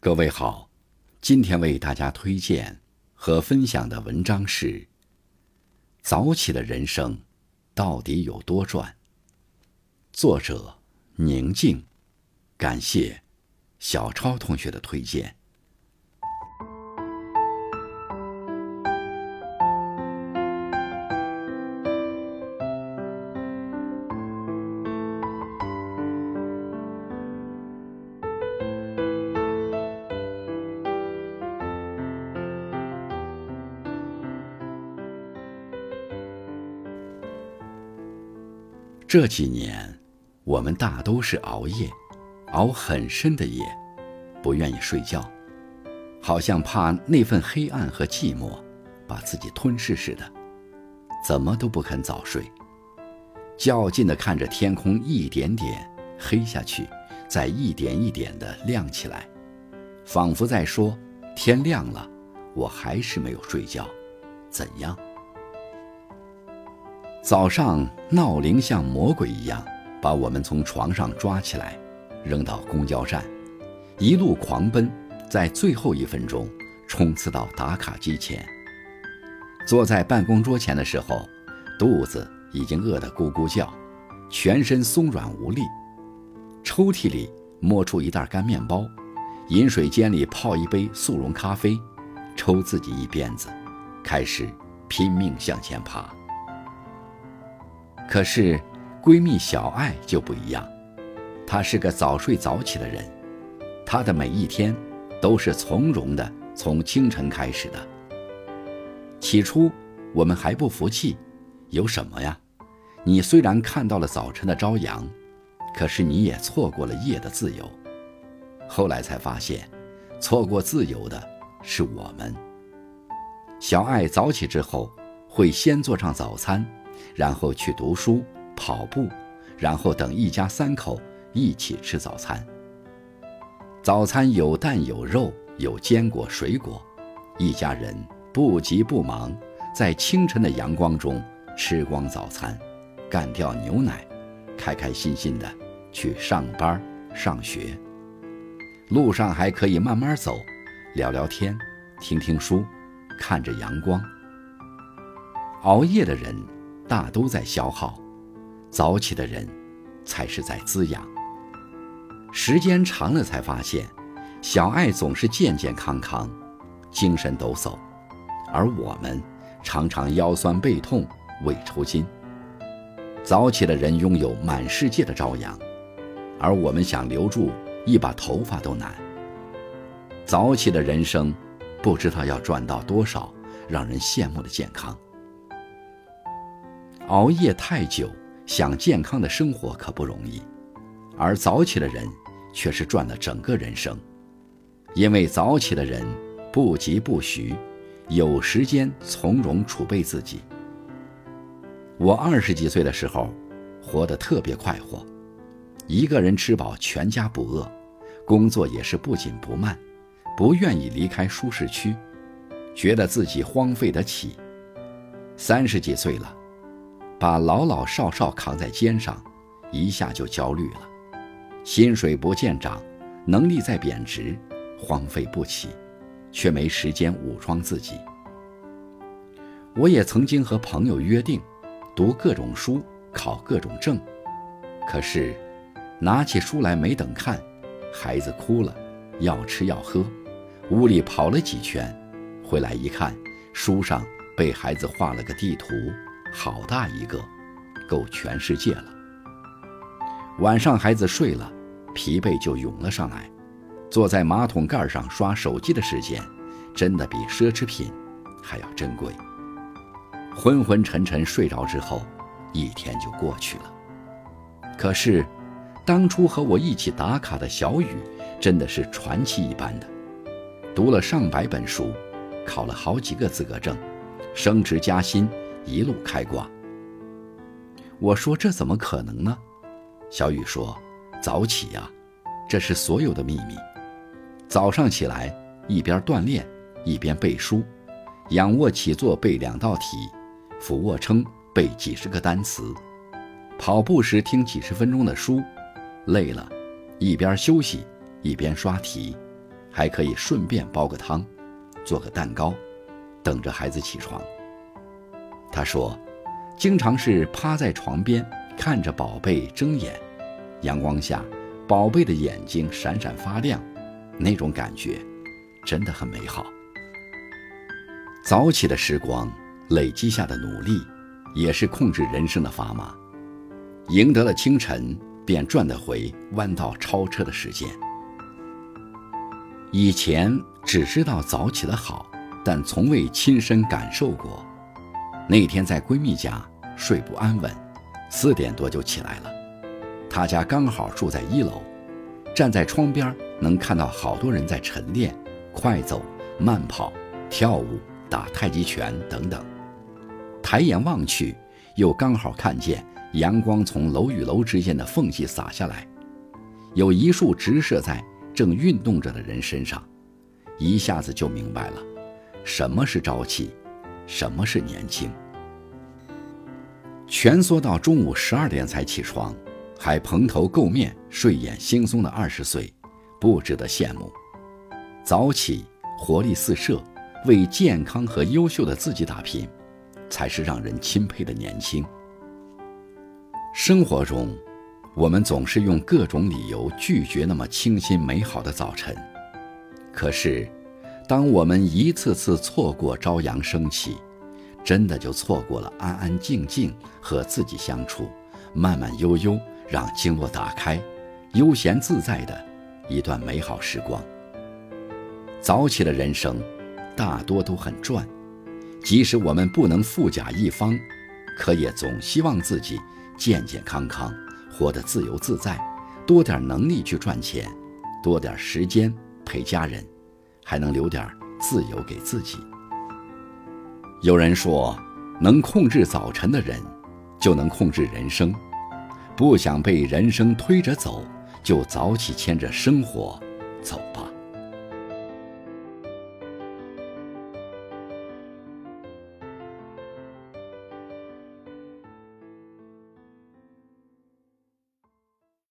各位好，今天为大家推荐和分享的文章是《早起的人生到底有多赚》，作者宁静，感谢小超同学的推荐。这几年，我们大都是熬夜，熬很深的夜，不愿意睡觉，好像怕那份黑暗和寂寞把自己吞噬似的，怎么都不肯早睡，较劲地看着天空一点点黑下去，再一点一点地亮起来，仿佛在说：天亮了，我还是没有睡觉，怎样？早上闹铃像魔鬼一样，把我们从床上抓起来，扔到公交站，一路狂奔，在最后一分钟冲刺到打卡机前。坐在办公桌前的时候，肚子已经饿得咕咕叫，全身松软无力。抽屉里摸出一袋干面包，饮水间里泡一杯速溶咖啡，抽自己一鞭子，开始拼命向前爬。可是，闺蜜小爱就不一样，她是个早睡早起的人，她的每一天都是从容的，从清晨开始的。起初，我们还不服气，有什么呀？你虽然看到了早晨的朝阳，可是你也错过了夜的自由。后来才发现，错过自由的是我们。小爱早起之后，会先做上早餐。然后去读书、跑步，然后等一家三口一起吃早餐。早餐有蛋有肉有坚果水果，一家人不急不忙，在清晨的阳光中吃光早餐，干掉牛奶，开开心心的去上班、上学。路上还可以慢慢走，聊聊天，听听书，看着阳光。熬夜的人。大都在消耗，早起的人才是在滋养。时间长了，才发现，小爱总是健健康康，精神抖擞，而我们常常腰酸背痛、胃抽筋。早起的人拥有满世界的朝阳，而我们想留住一把头发都难。早起的人生，不知道要赚到多少让人羡慕的健康。熬夜太久，想健康的生活可不容易，而早起的人却是赚了整个人生，因为早起的人不急不徐，有时间从容储备自己。我二十几岁的时候，活得特别快活，一个人吃饱全家不饿，工作也是不紧不慢，不愿意离开舒适区，觉得自己荒废得起。三十几岁了。把老老少少扛在肩上，一下就焦虑了。薪水不见涨，能力在贬值，荒废不起，却没时间武装自己。我也曾经和朋友约定，读各种书，考各种证。可是，拿起书来没等看，孩子哭了，要吃要喝，屋里跑了几圈，回来一看，书上被孩子画了个地图。好大一个，够全世界了。晚上孩子睡了，疲惫就涌了上来，坐在马桶盖上刷手机的时间，真的比奢侈品还要珍贵。昏昏沉沉睡着之后，一天就过去了。可是，当初和我一起打卡的小雨，真的是传奇一般的，读了上百本书，考了好几个资格证，升职加薪。一路开挂。我说这怎么可能呢？小雨说：“早起呀，这是所有的秘密。早上起来一边锻炼一边背书，仰卧起坐背两道题，俯卧撑背几十个单词，跑步时听几十分钟的书，累了，一边休息一边刷题，还可以顺便煲个汤，做个蛋糕，等着孩子起床。他说，经常是趴在床边看着宝贝睁眼，阳光下，宝贝的眼睛闪闪发亮，那种感觉真的很美好。早起的时光累积下的努力，也是控制人生的砝码。赢得了清晨，便赚得回弯道超车的时间。以前只知道早起的好，但从未亲身感受过。那天在闺蜜家睡不安稳，四点多就起来了。她家刚好住在一楼，站在窗边能看到好多人在晨练、快走、慢跑、跳舞、打太极拳等等。抬眼望去，又刚好看见阳光从楼与楼之间的缝隙洒下来，有一束直射在。正运动着的人身上，一下子就明白了，什么是朝气，什么是年轻。蜷缩到中午十二点才起床，还蓬头垢面、睡眼惺忪的二十岁，不值得羡慕。早起，活力四射，为健康和优秀的自己打拼，才是让人钦佩的年轻。生活中。我们总是用各种理由拒绝那么清新美好的早晨，可是，当我们一次次错过朝阳升起，真的就错过了安安静静和自己相处、慢慢悠悠让经络打开、悠闲自在的一段美好时光。早起的人生，大多都很赚，即使我们不能富甲一方，可也总希望自己健健康康。活得自由自在，多点能力去赚钱，多点时间陪家人，还能留点自由给自己。有人说，能控制早晨的人，就能控制人生。不想被人生推着走，就早起牵着生活走吧。